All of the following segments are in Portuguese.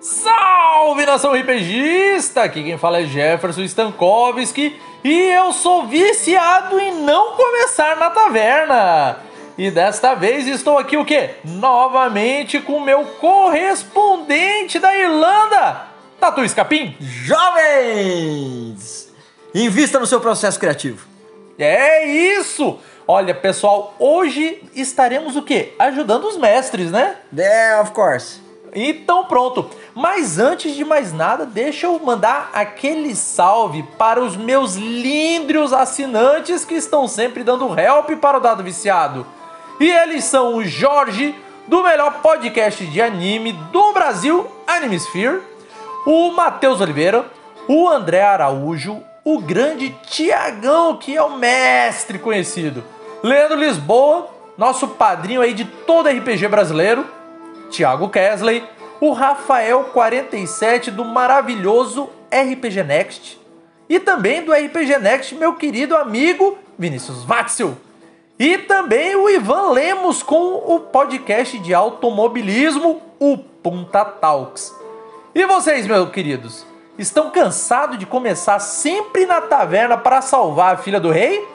Salve nação RPGista! Aqui quem fala é Jefferson Stankowski e eu sou viciado em não começar na taverna. E desta vez estou aqui o quê? Novamente com meu correspondente da Irlanda, Tatu Escapim. Jovens! Invista no seu processo criativo. É isso! Olha, pessoal, hoje estaremos o quê? Ajudando os mestres, né? Yeah, of course. Então pronto. Mas antes de mais nada, deixa eu mandar aquele salve para os meus líndrios assinantes que estão sempre dando help para o Dado Viciado. E eles são o Jorge, do melhor podcast de anime do Brasil, Animesphere, o Matheus Oliveira, o André Araújo, o grande Tiagão, que é o mestre conhecido, Leandro Lisboa, nosso padrinho aí de todo RPG brasileiro, Thiago Kesley, o Rafael 47 do maravilhoso RPG Next e também do RPG Next, meu querido amigo Vinícius Watzel. E também o Ivan Lemos com o podcast de automobilismo, o Punta Talks. E vocês, meus queridos, estão cansados de começar sempre na taverna para salvar a filha do rei?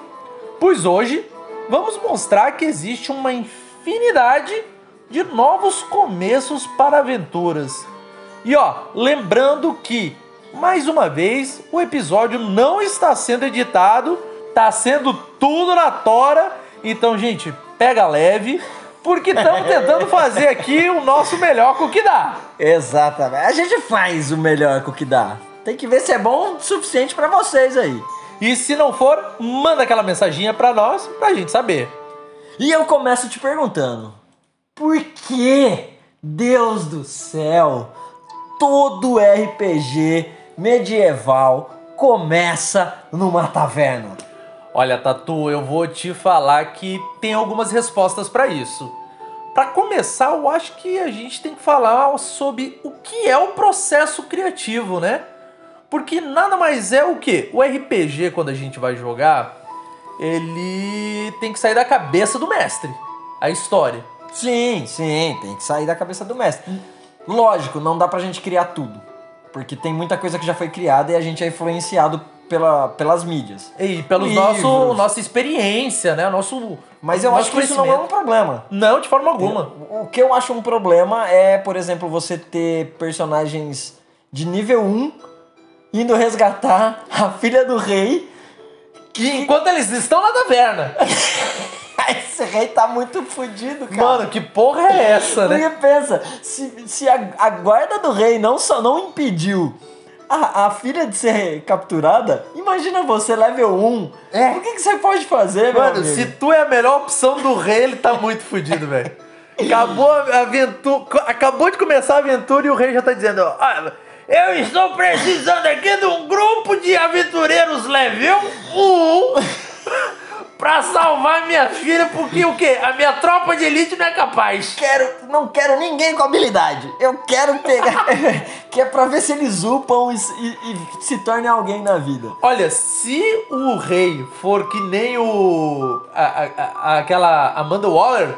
Pois hoje vamos mostrar que existe uma infinidade de novos começos para aventuras. E ó, lembrando que, mais uma vez, o episódio não está sendo editado, está sendo tudo na tora. Então, gente, pega leve, porque estamos tentando fazer aqui o nosso melhor com o que dá. Exatamente. A gente faz o melhor com o que dá. Tem que ver se é bom o suficiente para vocês aí. E se não for, manda aquela mensaginha para nós, pra gente saber. E eu começo te perguntando: por que, Deus do céu, todo RPG medieval começa numa taverna? Olha, Tatu, eu vou te falar que tem algumas respostas para isso. Para começar, eu acho que a gente tem que falar sobre o que é o processo criativo, né? Porque nada mais é o que? O RPG, quando a gente vai jogar, ele tem que sair da cabeça do mestre. A história. Sim, sim, tem que sair da cabeça do mestre. Lógico, não dá pra gente criar tudo. Porque tem muita coisa que já foi criada e a gente é influenciado pela, pelas mídias. E Livros. nosso nossa experiência, né? Nosso Mas eu nosso acho que isso não é um problema. Não, de forma alguma. O que eu acho um problema é, por exemplo, você ter personagens de nível 1 indo resgatar a filha do rei. Que enquanto eles estão na taverna. Esse rei tá muito fudido, cara. Mano, que porra é essa, né? Porque pensa, se, se a, a guarda do rei não só não impediu a, a filha de ser capturada, imagina você level 1. É. O que, que você pode fazer, Mano, amigo? se tu é a melhor opção do rei, ele tá muito fudido, velho. Acabou a aventura. Acabou de começar a aventura e o rei já tá dizendo, ó. "Ah, eu estou precisando aqui de um grupo de aventureiros level 1 pra salvar minha filha, porque o quê? A minha tropa de elite não é capaz. quero, não quero ninguém com habilidade. Eu quero pegar. que é pra ver se eles upam e, e- e se tornem alguém na vida. Olha, se o rei for que nem o. a- a- a- aquela Amanda Waller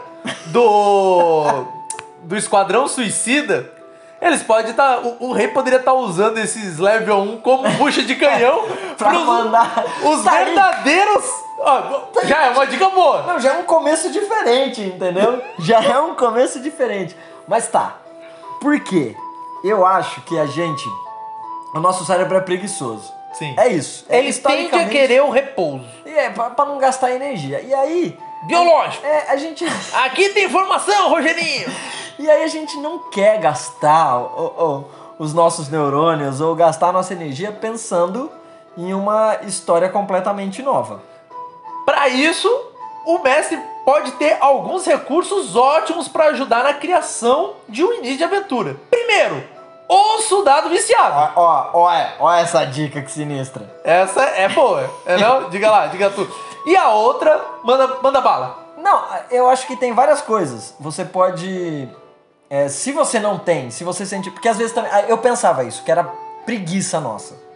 do. do Esquadrão Suicida, eles podem estar. o, o rei poderia estar usando esses level 1 como bucha de canhão Pra pros- mandar- os Tá verdadeiros. Já é uma dica boa. Não, já é um começo diferente, entendeu? já é um começo diferente. Mas tá. Por quê? Eu acho que a gente. O nosso cérebro é preguiçoso. Sim. É isso. É, Ele tende a historicamente- querer o repouso. E é, pra, pra não gastar energia. E aí. Biológico. É, a gente. Aqui tem informação, Rogerinho. E aí a gente não quer gastar os nossos neurônios ou gastar a nossa energia pensando em uma história completamente nova. Para isso, o mestre pode ter alguns recursos ótimos para ajudar na criação de um início de aventura. Primeiro, o soldado viciado. Ó, ó, ó, é, essa dica que sinistra. Essa é boa, é não? Diga lá, diga tu. E a outra, manda, manda bala. Não, eu acho que tem várias coisas. Você pode. é, se você não tem, se você sente. Porque às vezes também. ah, Eu pensava isso, que era preguiça nossa.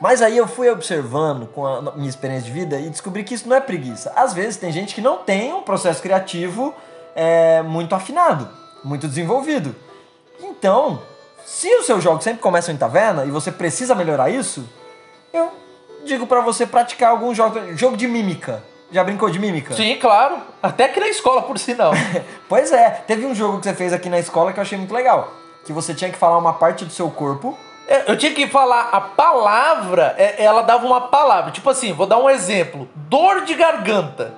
Mas aí eu fui observando com a minha experiência de vida e descobri que isso não é preguiça. Às vezes tem gente que não tem um processo criativo é, muito afinado, muito desenvolvido. Então, Se os seus jogos sempre começam em taverna e você precisa melhorar isso, eu digo pra você praticar algum jogo, jogo de mímica. Já brincou de mímica? Sim, claro. Até aqui na escola, por sinal. Pois é, teve um jogo que você fez aqui na escola que eu achei muito legal. Que você tinha que falar uma parte do seu corpo. É, Eu tinha que falar a palavra, é, ela dava uma palavra. Tipo assim, vou dar um exemplo: dor de garganta.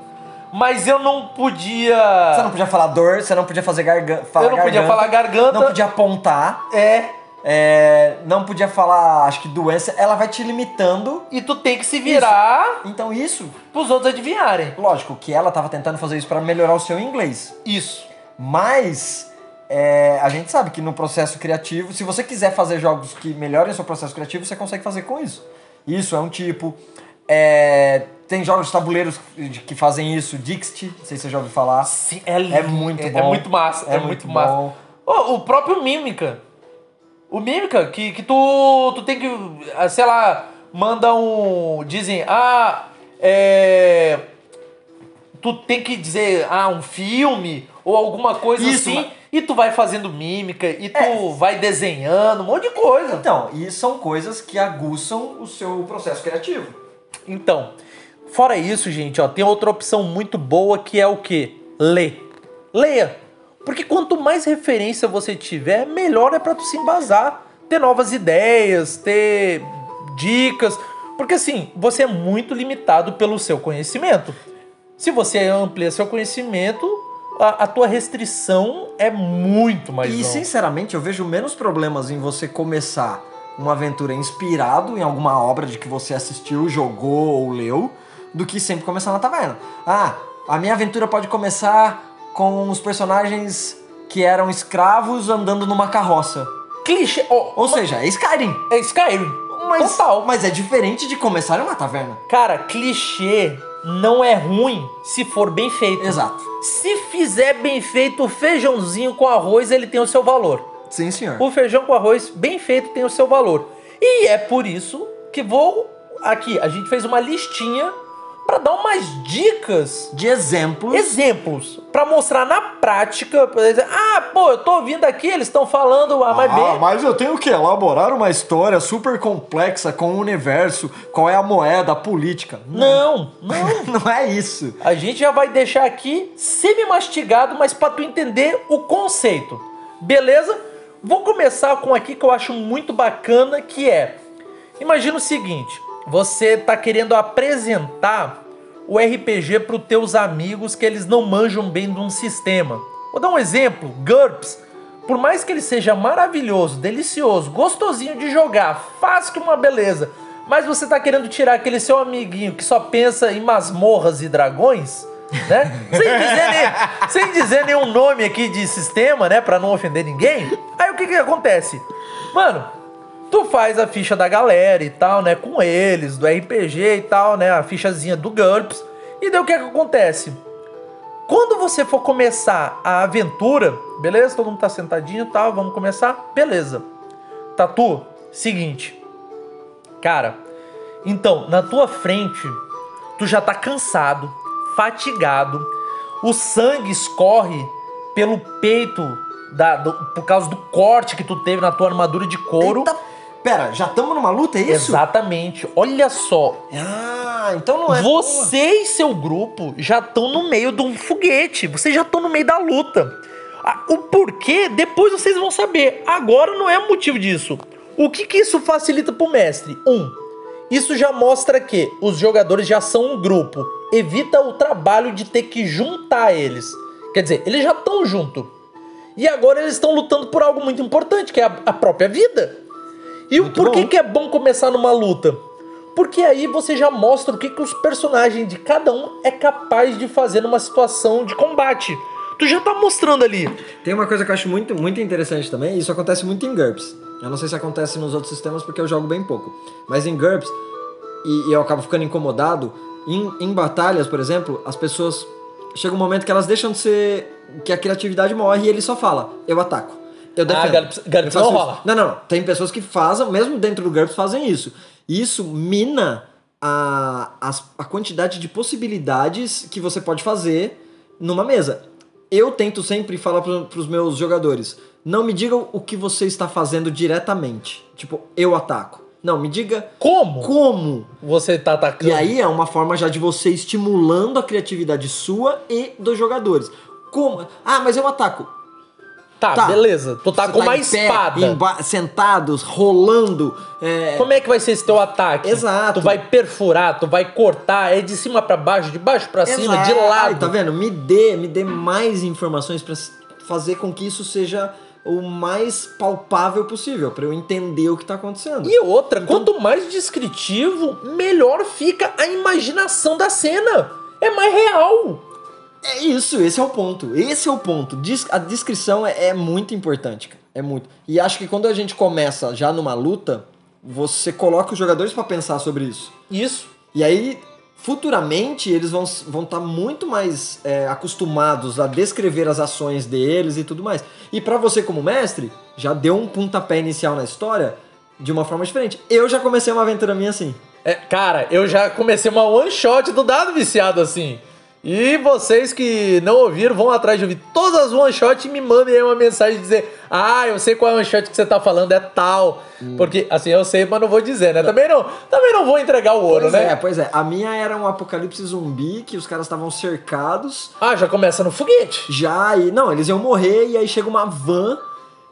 Mas eu não podia. Você não podia falar dor, você não podia fazer garganta. Eu não podia falar garganta. Não podia apontar. É. é, não podia falar, acho que doença. Ela vai te limitando. E tu tem que se virar Então isso, pros outros adivinharem. lógico, que ela tava tentando fazer isso pra melhorar o seu inglês. Isso. Mas é, a gente sabe que no processo criativo, se você quiser fazer jogos que melhorem o seu processo criativo, você consegue fazer com isso. Isso é um tipo. É, tem jogos de tabuleiros que fazem isso, Dixit, não sei se você já ouviu falar. Sim, é. É muito é, bom. É muito massa. É, É muito, muito massa. o próprio Mímica. O Mímica, que, que tu, tu tem que, ah, sei lá, manda um. Dizem, ah, é. Tu tem que dizer, ah, um filme ou alguma coisa Isso, assim. mas- E tu vai fazendo mímica, e tu É. vai desenhando, um monte de coisa. Então, e são coisas que aguçam o seu processo criativo. Então, fora isso, gente, ó, tem outra opção muito boa que é o quê? Ler. Leia. Porque quanto mais referência você tiver, melhor é pra tu se embasar, ter novas ideias, ter dicas, porque assim, você é muito limitado pelo seu conhecimento. Se você amplia seu conhecimento, a, a tua restrição é muito mais E sinceramente, eu vejo menos problemas em você começar uma aventura inspirado em alguma obra de que você assistiu, jogou ou leu, do que sempre começar na taverna. Ah, a minha aventura pode começar com os personagens que eram escravos andando numa carroça. Clichê. ó, Ou seja, é Skyrim. é Skyrim. Mas, Total. mas é diferente de começar em uma taverna. Cara, clichê não é ruim se for bem feito. Exato. Se fizer bem feito o feijãozinho com arroz, ele tem o seu valor. Sim, senhor. O feijão com arroz bem feito tem o seu valor. E é por isso que vou aqui, a gente fez uma listinha pra dar umas dicas, De exemplos. exemplos, pra mostrar na prática, dizer, ah, pô, eu tô ouvindo aqui, eles estão falando A mais B. Ah, mas eu tenho que elaborar uma história super complexa com o universo, qual é a moeda, a política. Não, não. Não é isso. A gente já vai deixar aqui semi-mastigado, mas para tu entender o conceito. Beleza? Vou começar com aqui que eu acho muito bacana, que é... Imagina o seguinte, você tá querendo apresentar o RPG para os teus amigos que eles não manjam bem de um sistema. Vou dar um exemplo, GURPS. Por mais que ele seja maravilhoso, delicioso, gostosinho de jogar, fácil que uma beleza, mas você tá querendo tirar aquele seu amiguinho que só pensa em masmorras e dragões, né? Sem dizer, nem- sem dizer nenhum nome aqui de sistema, né? Pra não ofender ninguém. Aí o que que acontece? Mano, tu faz a ficha da galera e tal, né? Com eles, do RPG e tal, né? A fichazinha do GURPS. E daí o que que acontece? Quando você for começar a aventura, beleza? Todo mundo tá sentadinho e tal, vamos começar? Beleza. Tatu, seguinte. Cara, então, na tua frente, tu já tá cansado, fatigado, o sangue escorre pelo peito da, do- por causa do corte que tu teve na tua armadura de couro. Eita, pera, já estamos numa luta, é isso? Exatamente. Olha só, Ah, então não é. você e seu grupo já estão no meio de um foguete. Vocês já estão no meio da luta. Ah, O porquê, depois vocês vão saber. Agora não é o motivo disso. O que, que isso facilita pro mestre? Um, isso já mostra que os jogadores já são um grupo. Evita o trabalho de ter que juntar eles. Quer dizer, eles já estão junto. E agora eles estão lutando por algo muito importante, que é a própria vida. E o Muito por que que é bom começar numa luta? Porque aí você já mostra o que, que os personagens de cada um é capaz de fazer numa situação de combate. Tu já tá mostrando ali. Tem uma coisa que eu acho muito, muito interessante também, e isso acontece muito em GURPS. Eu não sei se acontece nos outros sistemas porque eu jogo bem pouco. Mas em GURPS, e, e eu acabo ficando incomodado, em, em batalhas, por exemplo, as pessoas. Chega um momento que elas deixam de ser. que a criatividade morre e ele só fala: eu ataco. Eu defendo. GURPS- GURPS faço não isso. rola. Não, não, não. Tem pessoas que fazem, mesmo dentro do GURPS, fazem isso. E isso mina a, as- a quantidade de possibilidades que você pode fazer numa mesa. Eu tento sempre falar para os meus jogadores: Não me diga o que você está fazendo diretamente. Tipo, eu ataco. Não, me diga Como como. você tá atacando? E aí é uma forma já de você estimulando a criatividade sua e dos jogadores. Como? Ah, mas eu ataco. Tá, Tá. beleza. Tu tá Você com uma em pé, espada. sentados, rolando. é, Como é que vai ser esse teu ataque? Exato. Tu vai perfurar, tu vai cortar, é de cima pra baixo, de baixo pra cima, de lado. Ai, tá vendo? Me dê, me dê mais informações pra s- fazer com que isso seja o mais palpável possível, pra eu entender o que tá acontecendo. E outra, Então- quanto mais descritivo, melhor fica a imaginação da cena. É mais real. É isso, esse é o ponto. Esse é o ponto. A descrição é, é muito importante, cara. É muito. E acho que quando a gente começa já numa luta, você coloca os jogadores pra pensar sobre isso. Isso. E aí, futuramente, eles vão estar vão tá muito mais é, acostumados a descrever as ações deles e tudo mais. E pra você, como mestre, já deu um pontapé inicial na história de uma forma diferente. Eu já comecei uma aventura minha assim. É, cara, eu já comecei uma one shot do dado viciado assim. E vocês que não ouviram, vão atrás de ouvir todas as one shot e me mandem aí uma mensagem dizer: Ah, eu sei qual é a one shot que você tá falando, é tal. Hum. Porque, assim, eu sei, mas não vou dizer, né? Também não, também não vou entregar o ouro, Pois né? é, pois é. A minha era um apocalipse zumbi que os caras estavam cercados. Ah, já começa no foguete. Já, e não, eles iam morrer e aí chega uma van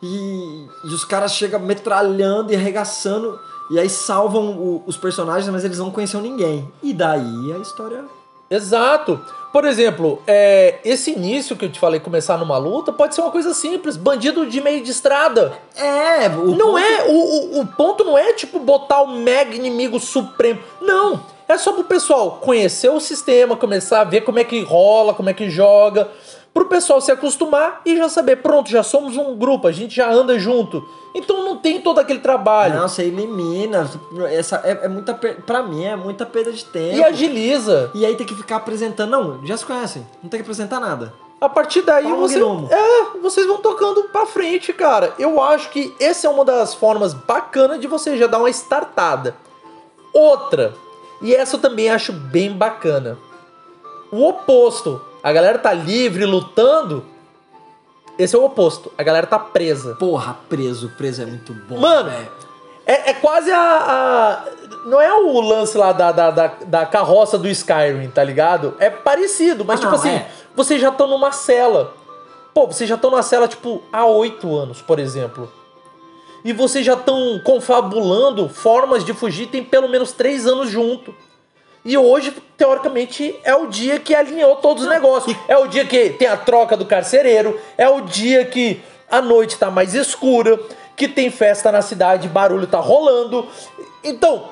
e, e os caras chegam metralhando e arregaçando e aí salvam o- os personagens, mas eles não conheciam ninguém. E daí a história. Exato. Por exemplo, é, esse início que eu te falei, começar numa luta, pode ser uma coisa simples. Bandido de meio de estrada. É, o Não ponto- é, o, o, o ponto não é tipo botar o mega inimigo supremo. Não. É só pro pessoal conhecer o sistema, começar a ver como é que rola, como é que joga. Pro pessoal se acostumar e já saber, pronto, já somos um grupo, a gente já anda junto. Então não tem todo aquele trabalho. Não, você elimina. Essa é, é muita. Pra mim é muita perda de tempo. e agiliza. E aí tem que ficar apresentando. Não, já se conhecem. Não tem que apresentar nada. A partir daí Fala você, é, vocês vão tocando pra frente, cara. Eu acho que essa é uma das formas bacanas de você já dar uma startada. Outra, e essa eu também acho bem bacana. O oposto. A galera tá livre, lutando. Esse é o oposto. A galera tá presa. Porra, preso. Preso é muito bom. Mano. É, é quase a, a- Não é o lance lá da, da, da, da carroça do Skyrim, tá ligado? É parecido, mas Ah, tipo não, assim, é. vocês já estão numa cela. Pô, vocês já estão na cela, tipo, há oito anos, por exemplo. E vocês já estão confabulando formas de fugir, tem pelo menos três anos junto. E hoje, teoricamente, é o dia que alinhou todos os negócios. É o dia que tem a troca do carcereiro. É o dia que a noite tá mais escura. Que tem festa na cidade, barulho tá rolando. Então,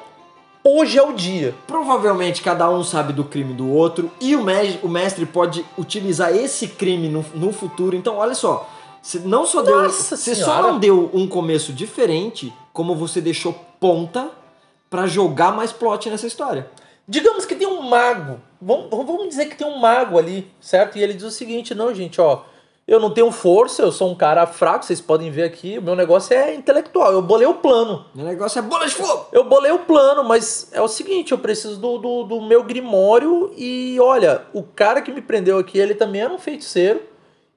hoje é o dia. Provavelmente cada um sabe do crime do outro e o mestre, o mestre pode utilizar esse crime no, no futuro. Então, olha só, você não só deu, Nossa você só Senhora. não deu um começo diferente, como você deixou ponta pra jogar mais plot nessa história. Digamos que tem um mago. Vamos, vamos dizer que tem um mago ali, certo? E ele diz o seguinte: não, gente, ó. Eu não tenho força, eu sou um cara fraco, vocês podem ver aqui. O meu negócio é intelectual. Eu bolei o plano. O negócio é bola de fogo. Eu bolei o plano, mas é o seguinte, eu preciso do, do, do meu grimório e olha, o cara que me prendeu aqui, ele também era um feiticeiro.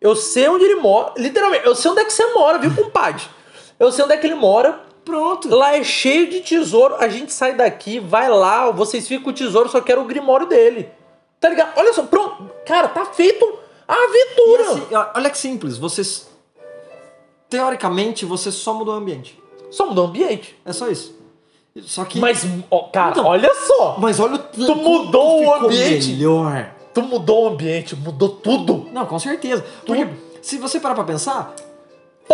Eu sei onde ele mora, literalmente, eu sei onde é que você mora, viu, compadre? Eu sei onde é que ele mora. Pronto. Lá é cheio de tesouro, a gente sai daqui, vai lá, vocês ficam com o tesouro, só quero o grimório dele. Tá ligado? Olha só, pronto. Cara, tá feito a aventura. assim, olha que simples, vocês teoricamente você só mudou o ambiente. Só mudou o ambiente. É só isso. Só que Mas, ó, cara, Então, olha só. mas olha o Tu mudou o ambiente. melhor. Tu mudou o ambiente, mudou tudo. Não, com certeza. Porque se você parar pra pensar,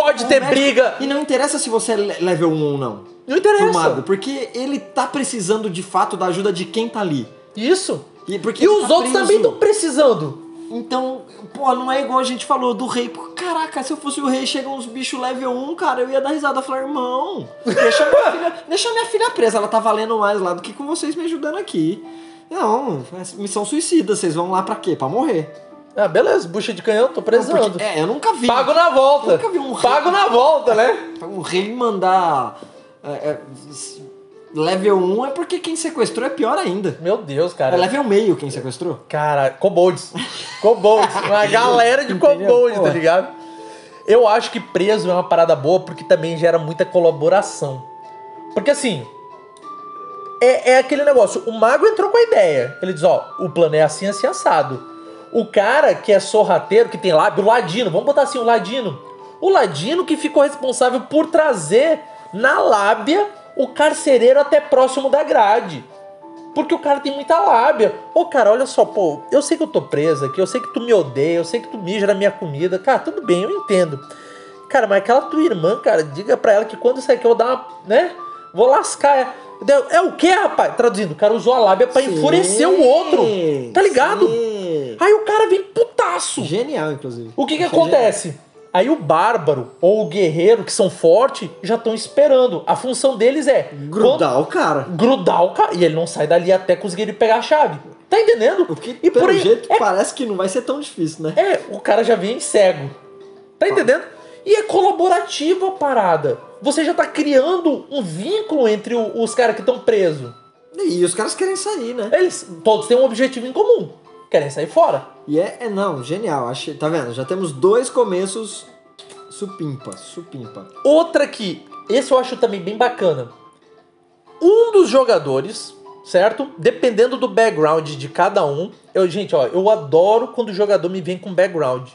Pode ter briga. E não interessa se você é le- level 1 ou não. Não interessa. Mago, porque ele tá precisando de fato da ajuda de quem tá ali. Isso. E, porque E os tá outros preso. também estão precisando. Então, pô, não é igual a gente falou do rei. Caraca, se eu fosse o rei, chegam uns bichos level 1, cara, eu ia dar risada. Falar, irmão, deixa minha, filha, deixa minha filha presa, ela tá valendo mais lá do que com vocês me ajudando aqui. Não, é missão suicida, vocês vão lá pra quê? Pra morrer. Ah, beleza, bucha de canhão, tô Não, porque- é, eu nunca vi. Pago na volta. Eu nunca vi um rei- Pago na volta, né? Um rei mandar. é, é, level 1 é porque quem sequestrou é pior ainda. Meu Deus, É cara. level meio quem sequestrou. Cara, kobolds. Kobolds. Uma galera de Pô. tá ligado? Eu acho que preso é uma parada boa porque também gera muita colaboração. Porque assim. É, é aquele negócio. O mago entrou com a ideia. Ele diz: ó, o plano é assim, assim, assado. O cara que é sorrateiro, que tem lábio, o ladino, vamos botar assim, o ladino. O ladino que ficou responsável por trazer na lábia o carcereiro até próximo da grade. Porque o cara tem muita lábia. Ô, cara, olha só, pô, eu sei que eu tô presa aqui, eu sei que tu me odeia, eu sei que tu mija na minha comida. Cara, tudo bem, eu entendo. Cara, mas aquela tua irmã, cara, diga pra ela que quando isso aqui eu dar uma, né? Vou lascar. É, é o que, rapaz? Traduzindo, o cara usou a lábia pra Sim, enfurecer o outro. Tá ligado? sim. Aí o cara vem putaço. Genial, inclusive. O que que Achei acontece? Aí o bárbaro ou o guerreiro, que são fortes, já estão esperando. A função deles é genial. Grudar o cara. quando- grudar o cara. E ele não sai dali até conseguir ele pegar a chave. Tá entendendo? O que, e pelo por aí, jeito, é, parece que não vai ser tão difícil, né? é, o cara já vem cego. Tá entendendo? E é colaborativa a parada. Você já tá criando um vínculo entre os caras que estão presos. E os caras querem sair, né? Eles todos têm um objetivo em comum. Querem sair fora. E é, é não, genial. Achei, tá vendo? Já temos dois começos supimpa, supimpa. Outra que, esse eu acho também bem bacana. Um dos jogadores, certo? Dependendo do background de cada um. Eu, gente, ó, eu adoro quando o jogador me vem com background.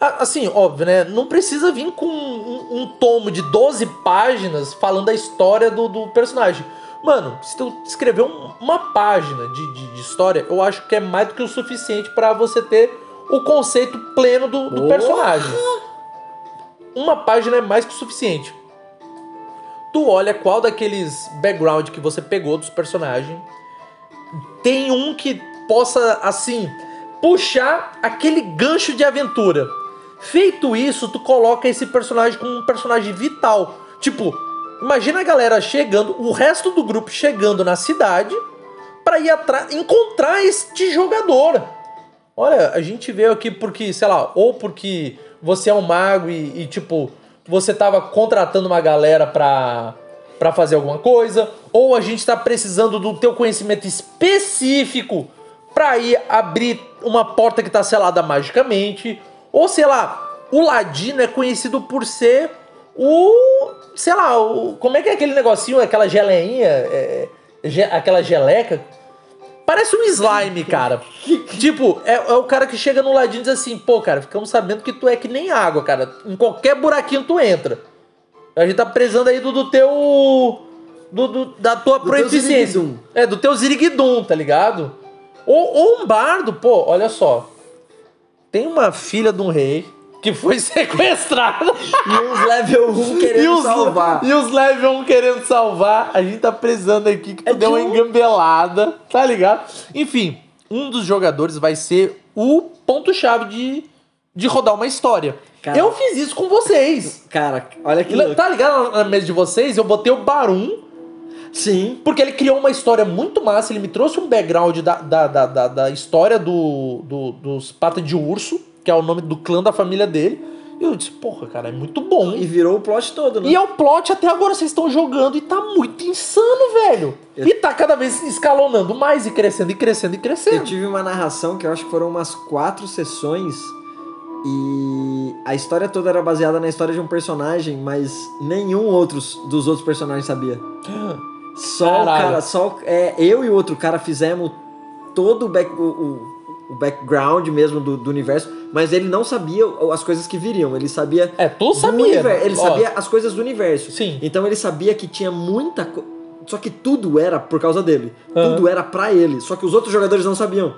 Assim, óbvio, né? Não precisa vir com um, um tomo de 12 páginas falando a história do, do personagem. Mano, se tu escrever um- uma página de, de- de história, eu acho que é mais do que o suficiente pra você ter o conceito pleno do, do personagem. Uma página é mais que o suficiente. Tu olha qual daqueles background que você pegou dos personagens tem um que possa, assim, puxar aquele gancho de aventura. Feito isso, tu coloca esse personagem como um personagem vital. Tipo, imagina a galera chegando, o resto do grupo chegando na cidade pra ir atrás, encontrar este jogador. Olha, a gente veio aqui porque, sei lá, ou porque você é um mago e, e, tipo, você tava contratando uma galera pra, pra fazer alguma coisa, ou a gente tá precisando do teu conhecimento específico pra ir abrir uma porta que tá selada magicamente, ou sei lá, o Ladino é conhecido por ser o, sei lá, o, como é que é aquele negocinho, aquela geleinha, é, ge- aquela geleca? Parece um slime, cara. tipo, é, é o cara que chega no ladinho e diz assim, pô, cara, ficamos sabendo que tu é que nem água, cara. Em qualquer buraquinho tu entra. A gente tá precisando aí do, do teu. Do, do- da tua Do proeficiência. É, do teu ziriguidum, tá ligado? Ou, ou um bardo, pô, olha só. Tem uma filha de um rei que foi sequestrada. E uns level 1 e querendo os, salvar. E os level 1 querendo salvar. A gente tá precisando aqui que tu É deu uma um- engambelada, tá ligado? Enfim, um dos jogadores vai ser o ponto-chave de, de rodar uma história. Cara. Eu fiz isso com vocês. Cara, olha que louco. Tá ligado na mesa de vocês? Eu botei o Barum, Sim. porque ele criou uma história muito massa. Ele me trouxe um background da, da, da, da, da história do, do- dos Pata de Urso, que é o nome do clã da família dele. E eu disse, porra, cara, é muito bom. E virou o plot todo, né? E é o plot até agora vocês estão jogando e tá muito insano, velho. Eu- E tá cada vez escalonando mais e crescendo e crescendo e Eu crescendo. tive uma narração que eu acho que foram umas quatro sessões e a história toda era baseada na história de um personagem, mas nenhum outros dos outros personagens sabia. Só o Caralho. cara, só o- é, eu e o outro cara fizemos todo o, back, o, o- o background mesmo do, do universo, mas ele não sabia as coisas que viriam. Ele sabia É, tu sabia. universo, ele Ó, sabia as coisas do universo. Sim. Então ele sabia que tinha muita coisa. Só que tudo era por causa dele. Aham. Tudo era pra ele. Só que os outros jogadores não sabiam.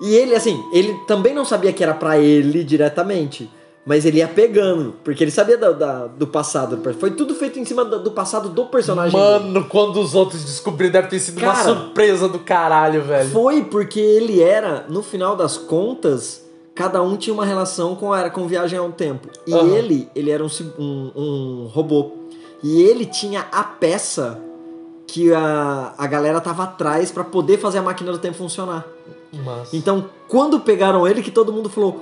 E ele, assim, ele também não sabia que era pra ele diretamente. Mas ele ia pegando, porque ele sabia da- da- do passado. Foi tudo feito em cima do, do passado do personagem. dele. Mano, quando os outros descobriram, deve ter sido uma Cara, surpresa do caralho, velho. Foi porque ele era, no final das contas, cada um tinha uma relação com a, com viagem ao tempo. E Aham. ele, ele era um, um, um robô. E ele tinha a peça que a, a galera tava atrás pra poder fazer a máquina do tempo funcionar. Mas... Então, quando pegaram ele, que todo mundo falou: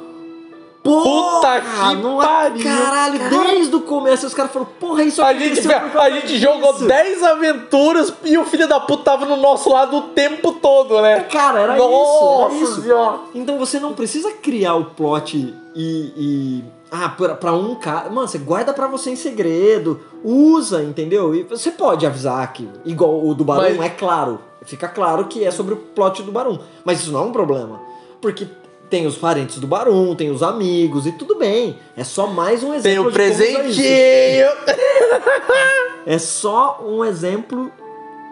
Porra, Puta que não- pariu, Caralho, desde o começo os caras falaram, porra, isso A gente, por a gente jogou disso. 10 aventuras e o filho da puta tava no nosso lado o tempo todo, né? Cara, era Nossa isso, era isso. Senhora. Então você não precisa criar o plot e. e- ah, pra, pra um cara. Mano, você guarda pra você em segredo, usa, entendeu? E você pode avisar que, igual o do Barão, Mas- é claro. Fica claro que é sobre o plot do Barão. Mas isso não é um problema. Porque tem os parentes do Barão, tem os amigos e tudo bem. É só mais um exemplo. Tem o presentinho. É só um exemplo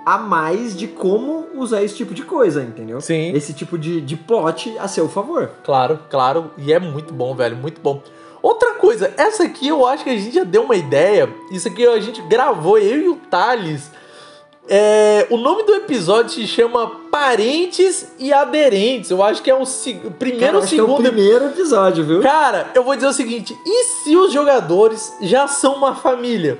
a mais de como usar esse tipo de coisa, entendeu? Sim. Esse tipo de, de plot a seu favor. Claro, claro. E é muito bom, velho. Muito bom. Outra coisa, essa aqui eu acho que a gente já deu uma ideia. Isso aqui a gente gravou, eu e o Thales. É, o nome do episódio se chama Parentes e Aderentes. Eu acho que é o, se- o primeiro Cara, acho que é o segundo primeiro episódio, viu? Cara, eu vou dizer o seguinte: e se os jogadores já são uma família?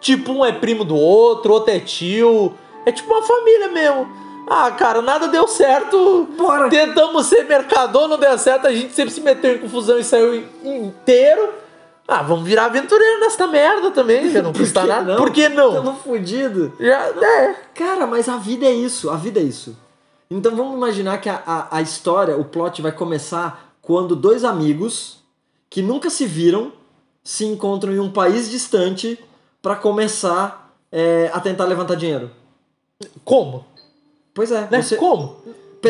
Tipo, um é primo do outro, outro é tio. É tipo uma família mesmo. Ah, cara, nada deu certo. Bora. Tentamos ser mercador, não deu certo. A gente sempre se meteu em confusão e saiu inteiro. Ah, vamos virar aventureiro nesta merda também, já não custa nada. não? Por que não? Tamo fudido. Já, é. Cara, mas a vida é isso, a vida é isso. Então vamos imaginar que a, a, a história, o plot vai começar quando dois amigos que nunca se viram se encontram em um país distante pra começar é, a tentar levantar dinheiro. Como? Pois é, Né? você- Como?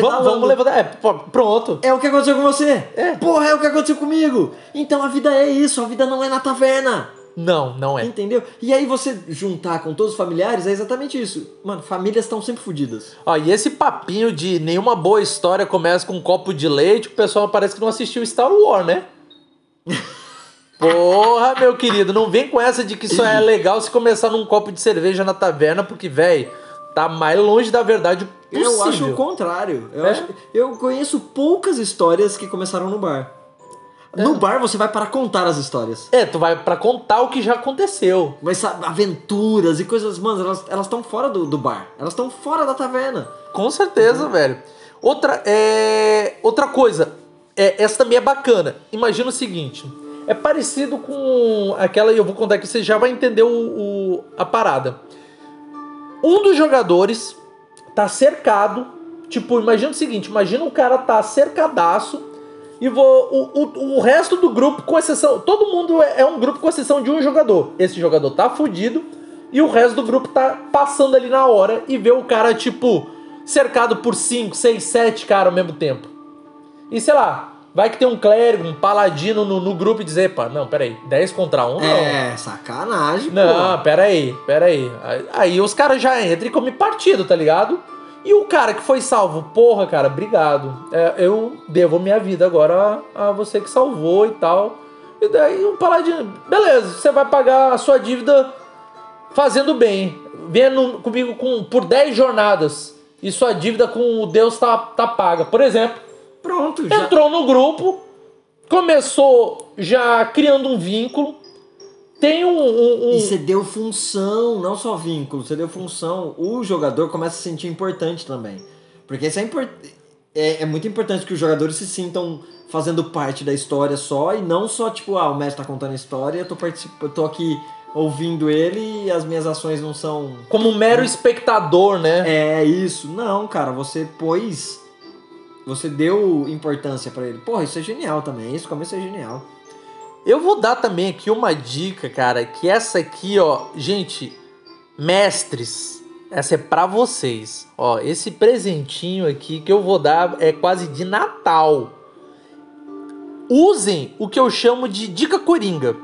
Pedalando. Vamos, vamos levantar. É, pronto. É o que aconteceu com você. É. Porra, é o que aconteceu comigo. Então a vida é isso, a vida não é na taverna. Não, não é. Entendeu? E aí você juntar com todos os familiares é exatamente isso. Mano, famílias estão sempre fodidas. Ó, e esse papinho de nenhuma boa história começa com um copo de leite, o pessoal parece que não assistiu Star Wars, né? Porra, meu querido, não vem com essa de que isso é legal se começar num copo de cerveja na taverna, porque, velho, tá mais longe da verdade possível. Eu acho o contrário. Eu, É? acho- eu conheço poucas histórias que começaram no bar. No bar você vai para contar as histórias. É, tu vai pra contar o que já aconteceu. Mas sabe, aventuras e coisas, mano, elas estão fora do, do bar. Elas estão fora da taverna. Com certeza, velho. Outra, é... Outra coisa, é, essa também é bacana. Imagina o seguinte: é parecido com aquela, e eu vou contar que você já vai entender o, o- a parada. Um dos jogadores tá cercado. Tipo, imagina o seguinte: imagina o cara tá cercadaço. E vou, o, o, o resto do grupo, com exceção. Todo mundo é, é um grupo com exceção de um jogador. Esse jogador tá fudido. E o resto do grupo tá passando ali na hora e vê o cara, tipo, cercado por 5, 6, 7 caras ao mesmo tempo. E sei lá, vai que tem um clérigo, um paladino no, no grupo e dizer, pá, não, peraí, 10 contra 1 um, não. É, sacanagem, Não, pô. peraí, peraí. Aí, aí os caras já entram e comem partido, tá ligado? E o cara que foi salvo, porra, cara, obrigado. É, eu devo minha vida agora a, a você que salvou e tal. E daí o paladino, beleza, você vai pagar a sua dívida fazendo bem. Vendo comigo com, por 10 jornadas. E sua dívida com o Deus tá, tá paga. Por exemplo, Pronto, já. entrou no grupo, começou já criando um vínculo. Tem um- um- um E você deu função, não só vínculo, você deu função. O jogador começa a se sentir importante também. Porque isso é, import... é, é muito importante que os jogadores se sintam fazendo parte da história só e não só tipo, ah, o mestre tá contando a história, eu tô, particip... eu tô aqui ouvindo ele e as minhas ações não são. como um mero espectador, né? É isso. Não, cara, você pôs. Você deu importância pra ele. Porra, isso é genial também. Isso começo é genial. Eu vou dar também aqui uma dica, cara, que essa aqui, ó, gente, mestres, essa é pra vocês. Ó, esse presentinho aqui que eu vou dar é quase de Natal. Usem o que eu chamo de dica coringa.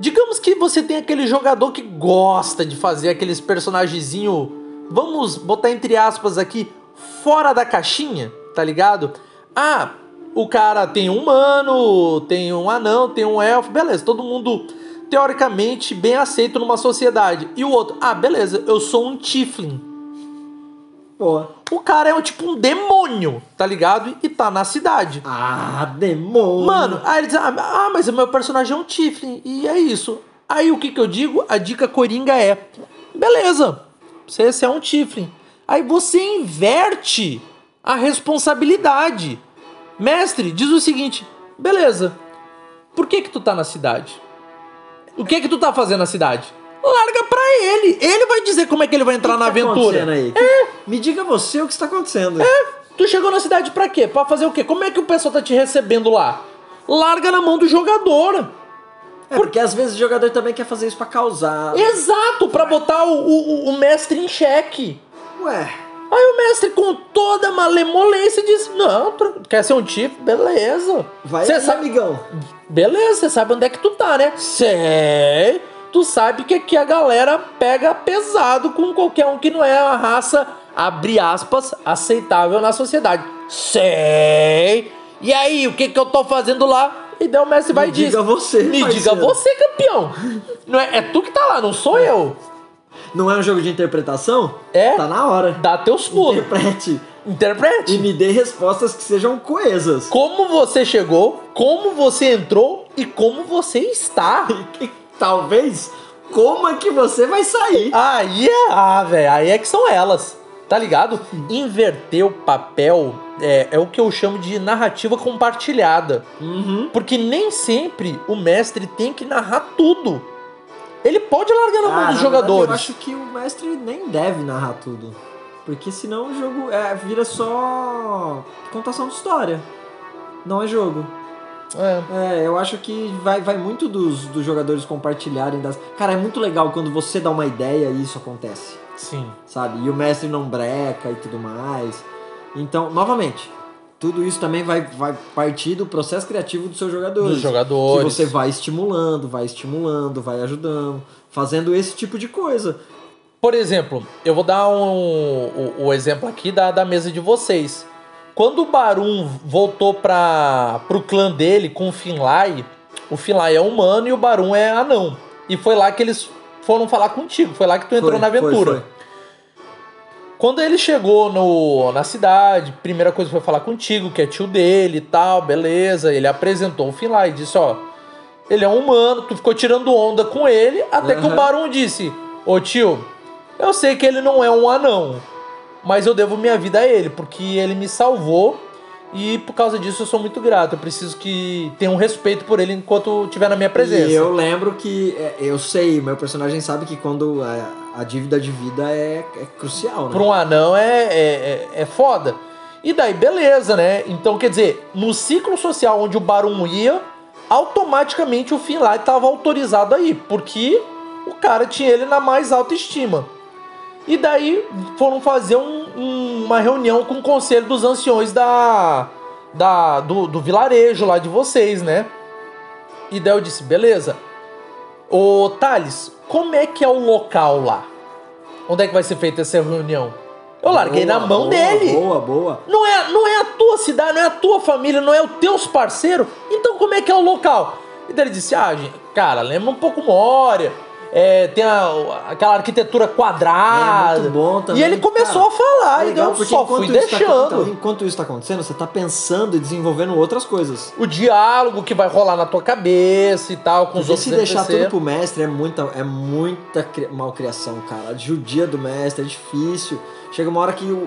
Digamos que você tem aquele jogador que gosta de fazer aqueles personagenzinho, vamos botar entre aspas aqui, fora da caixinha, tá ligado? Ah, o cara tem um humano, tem um anão, tem um elfo, beleza, todo mundo teoricamente bem aceito numa sociedade. E o outro, ah, beleza, eu sou um Tiflin. Pô. O cara é um, tipo um demônio, tá ligado? E tá na cidade. Ah, demônio. Mano, aí ele diz, ah, ah, mas o meu personagem é um Tiflin, e é isso. Aí o que que eu digo? A dica coringa é, beleza, você, você é um Tiflin. Aí você inverte a responsabilidade. Mestre, diz o seguinte, beleza, Por que que tu tá na cidade? O que que tu tá fazendo na cidade? Larga pra ele. Ele vai dizer como é que ele vai entrar que na que tá aventura. acontecendo aí? Que- Me diga você o que está acontecendo. É, tu chegou na cidade pra quê? Pra fazer o quê? Como é que o pessoal tá te recebendo lá? Larga na mão do jogador. É, porque às vezes o jogador também quer fazer isso pra causar. Exato, pra botar o, o, o mestre em xeque. Ué, Aí o mestre, com toda a malemolência, diz: Não, quer ser um tipo? Beleza. vai Cê aí, sabe, amigão. Beleza, você sabe onde é que tu tá, né? Sei. Tu sabe que aqui a galera pega pesado com qualquer um que não é a raça, abre aspas, aceitável na sociedade. Sei. E aí, o que que eu tô fazendo lá? E daí o mestre vai e Me diz: diga você, Me parceiro." diga você, campeão. Não é, é tu que tá lá, não sou eu. Não é um jogo de interpretação? É. Tá na hora. Dá teus pulos. Interprete. Interprete. E me dê respostas que sejam coesas. como você chegou, como você entrou e como você está. E talvez, como é que você vai sair? Aí é, ah, velho, aí é que são elas, tá ligado? Inverter o papel é, é o que eu chamo de narrativa compartilhada. Uhum. Porque nem sempre o mestre tem que narrar tudo. Ele pode largar na mão Ah, dos na verdade, jogadores. eu acho que o mestre nem deve narrar tudo. Porque senão o jogo é, vira só contação de história. Não é jogo. É. É, eu acho que vai, vai muito dos, dos jogadores compartilharem das. Cara, é muito legal quando você dá uma ideia e isso acontece, Sim. sabe? E o mestre não breca e tudo mais. Então, novamente, tudo isso também vai, vai partir do processo criativo dos seus jogadores. Dos jogadores. Que você vai estimulando, vai estimulando, vai ajudando, fazendo esse tipo de coisa. Por exemplo, eu vou dar um, o, o exemplo aqui da, da mesa de vocês. Quando o Barum voltou para pro clã dele com o Finlay, o Finlay é humano e o Barum é anão. E foi lá que eles foram falar contigo, foi lá que tu entrou Foi, na aventura. foi, foi. Quando ele chegou no, na cidade, primeira coisa foi falar contigo, que é tio dele e tal, beleza. Ele apresentou o Finlay e disse, ó, ele é um humano, tu ficou tirando onda com ele, até que o. Barum disse, ô tio, eu sei que ele não é um anão, mas eu devo minha vida a ele, porque ele me salvou e por causa disso eu sou muito grato. Eu preciso que tenha um respeito por ele enquanto estiver na minha presença. E eu lembro que, é, eu sei, meu personagem sabe que quando a, dívida de vida é, é crucial, né? Pra um anão é, é, é, é foda. E daí, beleza, né? Então, quer dizer, no ciclo social onde o Barum ia, automaticamente o Finlay estava autorizado aí, porque o cara tinha ele na mais alta estima. E daí foram fazer um- um- uma reunião com o conselho dos anciões da, da do, do vilarejo lá de vocês, né? E daí eu disse, beleza. Ô Thales, como é que é o local lá? Onde é que vai ser feita essa reunião? Eu larguei Boa, na mão boa, dele. Boa, boa. Não é, não é a tua cidade, não é a tua família, não é os teus parceiros. Então como é que é o local? E daí ele disse, ah, gente, cara, lembra um pouco Moria. É, tem a- aquela arquitetura quadrada. É muito bom também. E ele começou Cara, a falar, e Legal, eu porque só fui tá- deixando. então, enquanto isso tá acontecendo, você tá pensando e desenvolvendo outras coisas. O diálogo que vai rolar na tua cabeça e tal, com os Porque outros se deixar tudo pro mestre é muita, é muita cri- malcriação, cara. A judia do mestre é difícil. Chega uma hora que, o,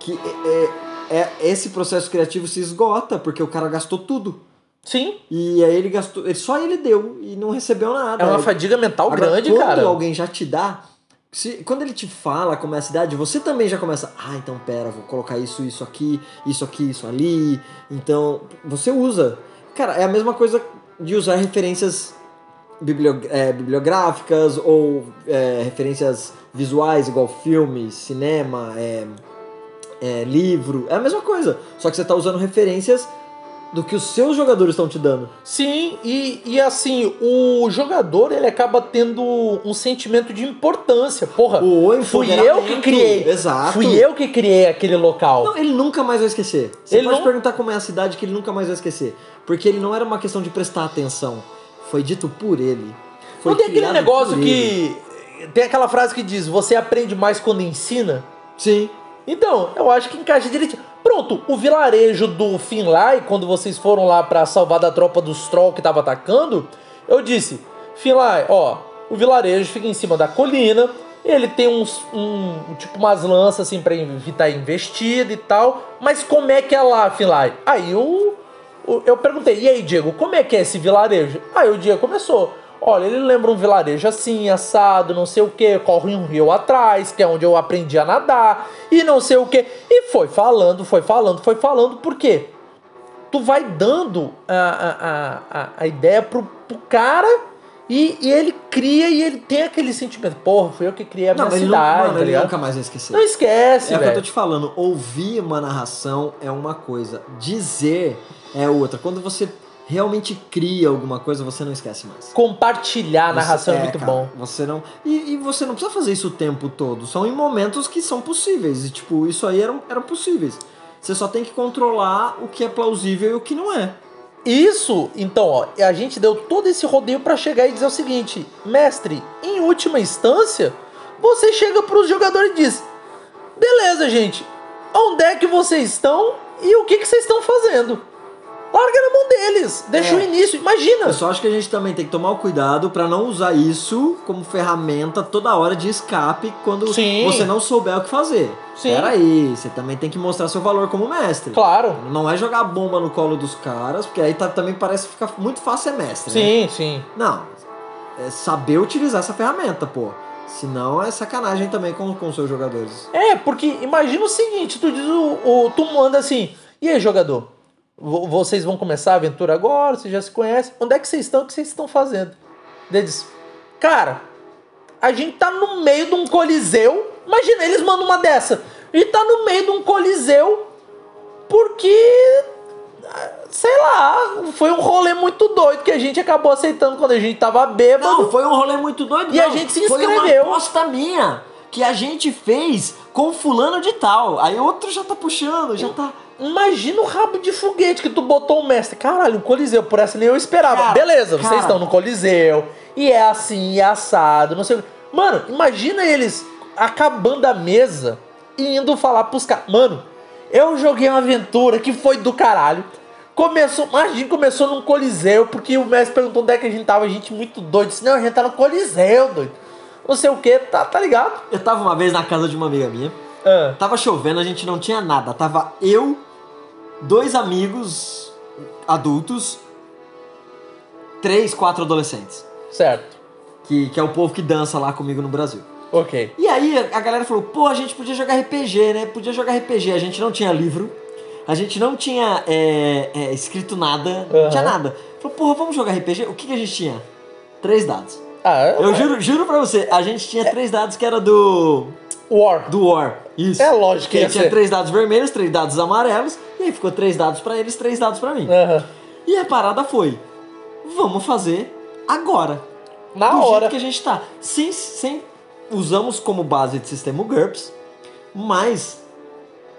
que é, é- é- esse processo criativo se esgota, porque o cara gastou tudo. Sim, E aí ele gastou. ele- Só ele deu e não recebeu nada. é uma fadiga mental Agora, grande, quando cara. alguém já te dá. Se, quando ele te fala como é a cidade, você também já começa. Ah, então pera, vou colocar isso, isso aqui, isso aqui, isso ali. Então, você usa. Cara, é a mesma coisa de usar referências é, bibliográficas ou é, referências visuais, igual filme, cinema, é, é, livro. É a mesma coisa. Só que você está usando referências do que os seus jogadores estão te dando. Sim, e, e assim, o jogador ele acaba tendo um sentimento de importância. Porra, O fui eu que criei. Exato. Fui eu que criei aquele local. Não, ele nunca mais vai esquecer. Você Ele pode não- perguntar como é a cidade que ele nunca mais vai esquecer. Porque ele não era uma questão de prestar atenção. Foi dito por ele. Foi Não tem aquele negócio que. Tem aquela frase que diz: você aprende mais quando ensina. Sim. Então, eu acho que encaixa direitinho. Pronto, o vilarejo do Finlay, quando vocês foram lá pra salvar da tropa dos Troll que tava atacando, eu disse: Finlay, ó, o vilarejo fica em cima da colina, ele tem uns, um, tipo umas lanças assim pra evitar investida e tal, mas como é que é lá, Finlay? Aí o- eu perguntei, e aí, Diego, como é que é esse vilarejo? Aí o Diego começou. Olha, ele lembra um vilarejo assim, assado, não sei o que, corre um rio atrás, que é onde eu aprendi a nadar, e não sei o que. E foi falando, foi falando, foi falando, por quê? Tu vai dando a, a, a, a, ideia pro, pro cara e, e ele cria e ele tem aquele sentimento. Porra, fui eu que criei a minha Não, ele, cidade, não, mano, tá ele ligado? nunca mais vai esquecer. Não esquece, É o que eu tô te falando. Ouvir uma narração é uma coisa. Dizer é outra. Quando você realmente cria alguma coisa, você não esquece mais. Compartilhar a narração é, Você- muito cara, bom. Você não. E, e você não precisa fazer isso o tempo todo. São em momentos que são possíveis. E, tipo, isso aí eram, eram possíveis. Você só tem que controlar o que é plausível e o que não é. Isso, então, ó, a gente deu todo esse rodeio pra chegar e dizer o seguinte: mestre, em última instância, você chega pros jogadores e diz: beleza, gente, onde é que vocês estão e o que, que vocês estão fazendo? Larga na mão deles, deixa É. o início, imagina. Eu só acho que a gente também tem que tomar o cuidado pra não usar isso como ferramenta toda hora de escape quando Sim. você não souber o que fazer. Sim. Peraí, você também tem que mostrar seu valor como mestre. Claro, Não é jogar bomba no colo dos caras, porque aí tá- também parece ficar muito fácil ser mestre. né? sim, sim. Não, é saber utilizar essa ferramenta, pô. Senão é sacanagem também com, com seus jogadores. É, porque imagina o seguinte, tu diz o, o- tu manda assim, e aí jogador, vocês vão começar a aventura agora, vocês já se conhecem, onde é que vocês estão, o que vocês estão fazendo? Daí diz, cara, a gente tá no meio de um coliseu, imagina, eles mandam uma dessa, a gente tá no meio de um coliseu, porque, sei lá, foi um rolê muito doido que a gente acabou aceitando quando a gente tava bêbado. Não, foi um rolê muito doido. E a não. gente se Foi uma inscreveu. aposta minha que a gente fez com fulano de tal. Aí outro já tá puxando, já tá... Imagina o rabo de foguete que tu botou o mestre. Caralho, um coliseu, por essa nem eu esperava. Cara, Beleza, vocês cara. estão no coliseu, e é assim, e é assado, não sei o quê. Mano, imagina eles acabando a mesa e indo falar pros caras. Mano, eu joguei uma aventura que foi do caralho. Começou, imagina, começou num coliseu, porque o mestre perguntou onde é que a gente tava, a gente muito doido. Disse, não, a gente tá no coliseu, doido. Não sei o que, tá, tá ligado? Eu tava uma vez na casa de uma amiga minha, Ah, tava chovendo, a gente não tinha nada. Tava eu, dois amigos adultos, três, quatro adolescentes. certo. Que, que é o povo que dança lá comigo no Brasil. Ok. E aí a galera falou, pô, a gente podia jogar RPG, né? Podia jogar RPG. A gente não tinha livro, a gente não tinha é, é, escrito nada, não tinha nada. Falou, porra, vamos jogar RPG? O que, que a gente tinha? Três dados. Ah, Eu juro, juro pra você, a gente tinha três dados que era do. War. do War. Isso. É lógico que Que tinha ser. três dados vermelhos, três dados amarelos, ficou três dados pra eles, três dados pra mim. Aham. E a parada foi: vamos fazer agora. Na do hora. jeito que a gente tá. Sem, sem usamos como base de sistema o GURPS, mas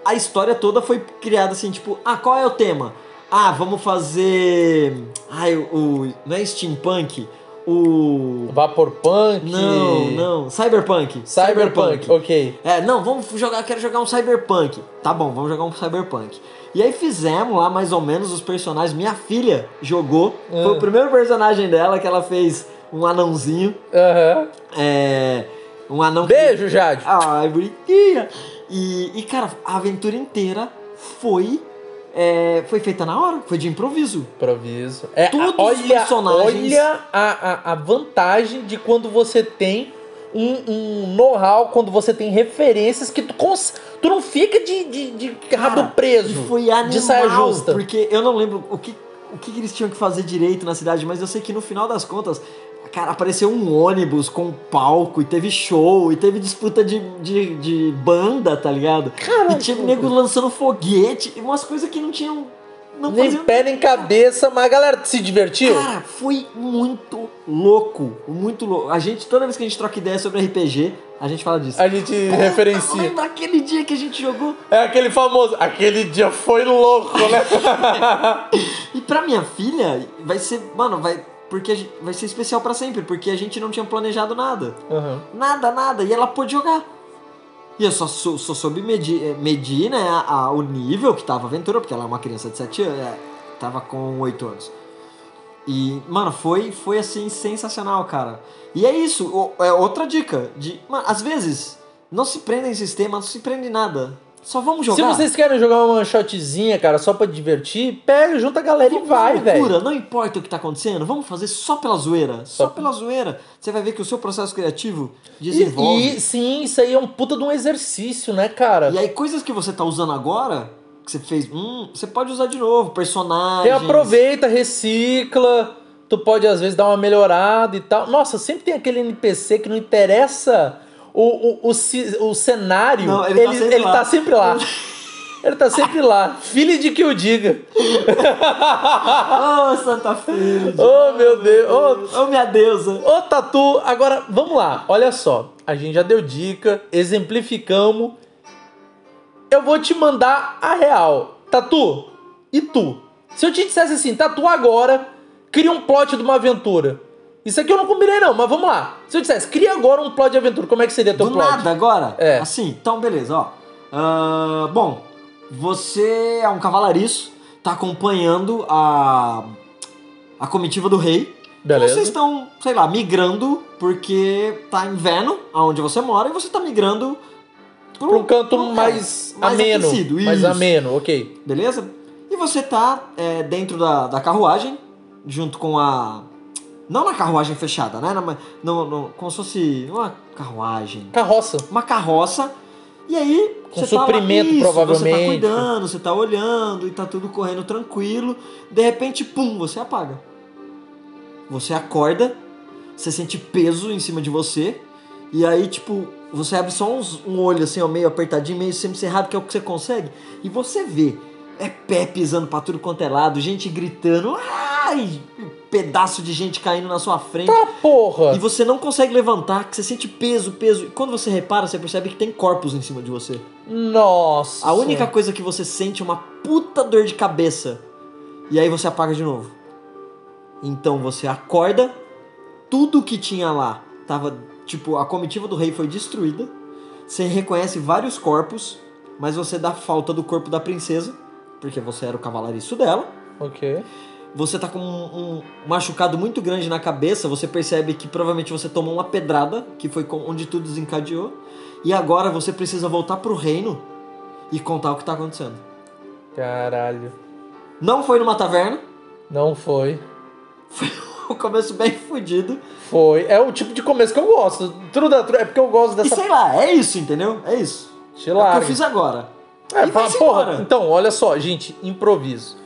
a história toda foi criada assim, tipo, ah, qual é o tema? Ah, vamos fazer. Ai, o. o- Não é steampunk? O. Vaporpunk. Não, não. Cyberpunk. Cyberpunk, ok. É, não, vamos jogar, quero jogar um Cyberpunk. Tá bom, vamos jogar um Cyberpunk. E aí fizemos lá mais ou menos os personagens. Minha filha jogou. Foi Ah. o primeiro personagem dela que ela fez um anãozinho. Aham. É. Um anão. que- Beijo, Jade. Ai, bonitinha. E, e, cara, a aventura inteira foi. É, foi feita na hora, foi de improviso. Improviso. É, Todos a- os olha, personagens- Olha a, a, a vantagem de quando você tem um, um know-how, quando você tem referências que tu, cons... tu não fica de, de, de rabo Cara, preso. E foi animal, de saia justa. porque eu não lembro o que, o que eles tinham que fazer direito na cidade, mas eu sei que no final das contas, cara, apareceu um ônibus com palco, e teve show, e teve disputa de, de, de banda, tá ligado? Caralho, e tinha nego lançando foguete, e umas coisas que não tinham... Não Nem faziam pé nem cabeça, mas a galera se divertiu? Cara, foi muito louco, muito louco. A gente, toda vez que a gente troca ideia sobre RPG, a gente fala disso. A gente referencia. Lembra aquele dia que a gente jogou? É aquele famoso. Aquele dia foi louco, né? E pra minha filha, vai ser, mano, vai porque gente- vai ser especial pra sempre, porque a gente não tinha planejado nada. Uhum. Nada, nada, e ela pôde jogar. E eu só, sou- só soube medir, eh, medir né, a- a- o nível que tava a aventura, porque ela é uma criança de 7 anos, é, tava com 8 anos. E, mano, foi, foi assim, sensacional, cara. E é isso, o- é outra dica. De, mano, às vezes, não se prenda em sistema, não se prende em nada. Só vamos jogar. Se vocês querem jogar uma shotzinha, cara, só pra divertir, pega, junta a galera e vai, velho. não importa o que tá acontecendo, vamos fazer só pela zoeira. Só, Só- pela zoeira. Você vai ver que o seu processo criativo E, desenvolve. e, sim, isso aí é um puta de um exercício, né, cara? E aí, coisas que você tá usando agora, que você fez, hum, você pode usar de novo, personagens. Reaproveita, recicla. Tu pode às vezes dar uma melhorada e tal. Nossa, sempre tem aquele NPC que não interessa o, o, o, o cenário. Não, ele tá sempre ele lá. tá sempre lá. Ele tá sempre lá. Filho de que o diga. Oh, Santa Filha. Oh, meu Deus. Ô, Oh, minha deusa. Ô, Tatu, agora vamos lá. Olha só. A gente já deu dica, exemplificamos. Eu vou te mandar a real. Tatu, e tu? Se eu te dissesse assim, Tatu, agora cria um plot de uma aventura. Isso aqui eu não combinei, não, mas vamos lá. Se eu dissesse, cria agora um plot de aventura, como é que seria teu Do plot? nada agora? É. Assim, então beleza, ó. Ah, bom, você é um cavalariço, tá acompanhando a, a comitiva do rei. Beleza. Vocês estão, sei lá, migrando porque tá inverno aonde você mora e você tá migrando pro, Pra um canto pro- é, mais, mais ameno. aquecido, mais isso. ameno, ok. Beleza? E você tá é, dentro da, da carruagem, junto com a. Não na carruagem fechada, né? Na- No, no- como se fosse uma carruagem. Carroça. Uma carroça. E aí. Com você tá lá- suprimento, Isso, Você tá provavelmente. cuidando, você tá olhando e tá tudo correndo tranquilo. De repente, pum, você apaga. Você acorda, você sente peso em cima de você. E aí, tipo, você abre só uns- um olho assim, ó, meio apertadinho, meio semicerrado, que é o que você consegue. E você vê. É pé pisando pra tudo quanto é lado, gente gritando. Ai! Pedaço de gente caindo na sua frente. Tá porra. E você não consegue levantar, que você sente peso, peso. E quando você repara, você percebe que tem corpos em cima de você. Nossa. A única coisa que você sente é uma puta dor de cabeça. E aí você apaga de novo. Então você acorda, tudo que tinha lá tava. Tipo, a comitiva do rei foi destruída. Você reconhece vários corpos, mas você dá falta do corpo da princesa, porque você era o cavalariço dela. Ok. Você tá com um, um machucado muito grande na cabeça, você percebe que provavelmente você tomou uma pedrada, que foi onde tudo desencadeou. E agora você precisa voltar pro reino e contar o que tá acontecendo. Caralho. Não foi numa taverna, Não foi. o começo bem fudido. Foi. É o tipo de começo que eu gosto. True da true. É porque eu gosto E dessa. sei lá, é isso, entendeu? É isso. É o que eu fiz agora. É, E fala, porra, então, olha só, gente, improviso.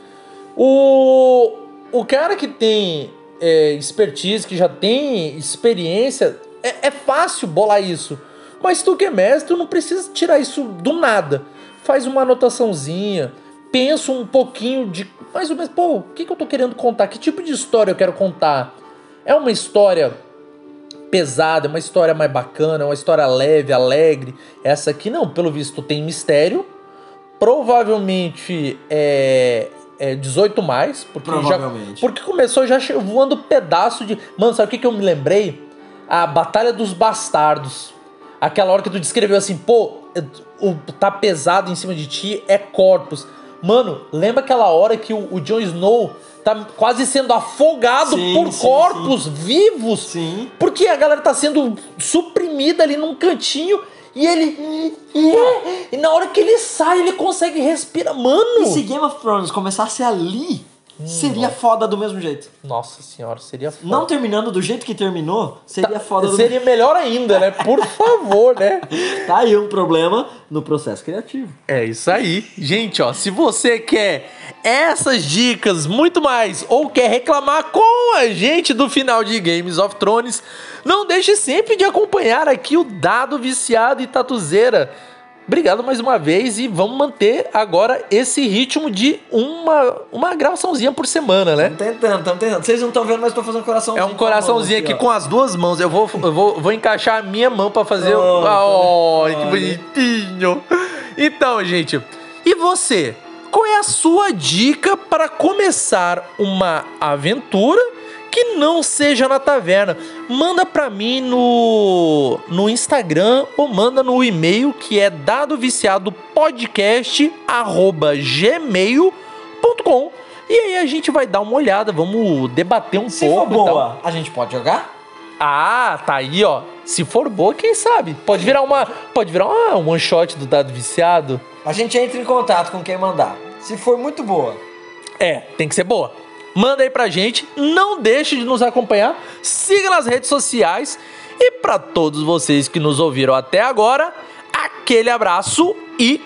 O, o cara que tem é, expertise, que já tem experiência, é, é fácil bolar isso. Mas tu que é mestre, tu não precisa tirar isso do nada. Faz uma anotaçãozinha, pensa um pouquinho de. Mais ou menos, pô, o que, que eu tô querendo contar? Que tipo de história eu quero contar? É uma história pesada, é uma história mais bacana, é uma história leve, alegre. Essa aqui não, pelo visto tem mistério. Provavelmente é, é 18 mais, porque já Provavelmente. porque começou já voando pedaço de. Mano, sabe o que, que eu me lembrei? A Batalha dos Bastardos. Aquela hora que tu descreveu assim, pô, o tá pesado em cima de ti é corpos. Mano, lembra aquela hora que o, o Jon Snow tá quase sendo afogado Sim, por sim, corpos vivos? Sim. Porque a galera tá sendo suprimida ali num cantinho e ele. E na hora que ele sai, ele consegue respirar. Mano! E se Game of Thrones começasse ali, seria foda do mesmo jeito. Nossa senhora, seria foda. Não terminando do jeito que terminou, seria foda do Seria melhor ainda, né? Por favor, né? Tá aí um problema no processo criativo. É isso aí. Gente, ó, se você quer essas dicas, muito mais, ou quer reclamar com a gente do final de Games of Thrones, não deixe sempre de acompanhar aqui o Dado Viciado e Tatuzeira. Obrigado mais uma vez e vamos manter agora esse ritmo de uma, uma gravaçãozinha por semana, né? Tamo tentando, tamo tentando. Vocês não estão vendo, mas tô fazendo coraçãozinho. É um coraçãozinho aqui, ó. com as duas mãos. Eu vou, eu vou, vou encaixar a minha mão pra fazer. o- Oh, Ah, oh, que bonitinho. Então, gente, e você? Qual é a sua dica para começar uma aventura que não seja na taverna? Manda pra mim no, no Instagram ou manda no e-mail que é dadoviciadopodcast@gmail.com. E aí a gente vai dar uma olhada, vamos debater um Se pouco for e tal. boa, a gente pode jogar? Ah, tá aí, ó. Se for boa, quem sabe? Pode virar uma. Pode virar uma one shot do dado viciado. A gente entra em contato com quem mandar. Se for muito boa, É, tem que ser boa. Manda aí pra gente, não deixe de nos acompanhar, siga nas redes sociais e pra todos vocês que nos ouviram até agora, aquele abraço e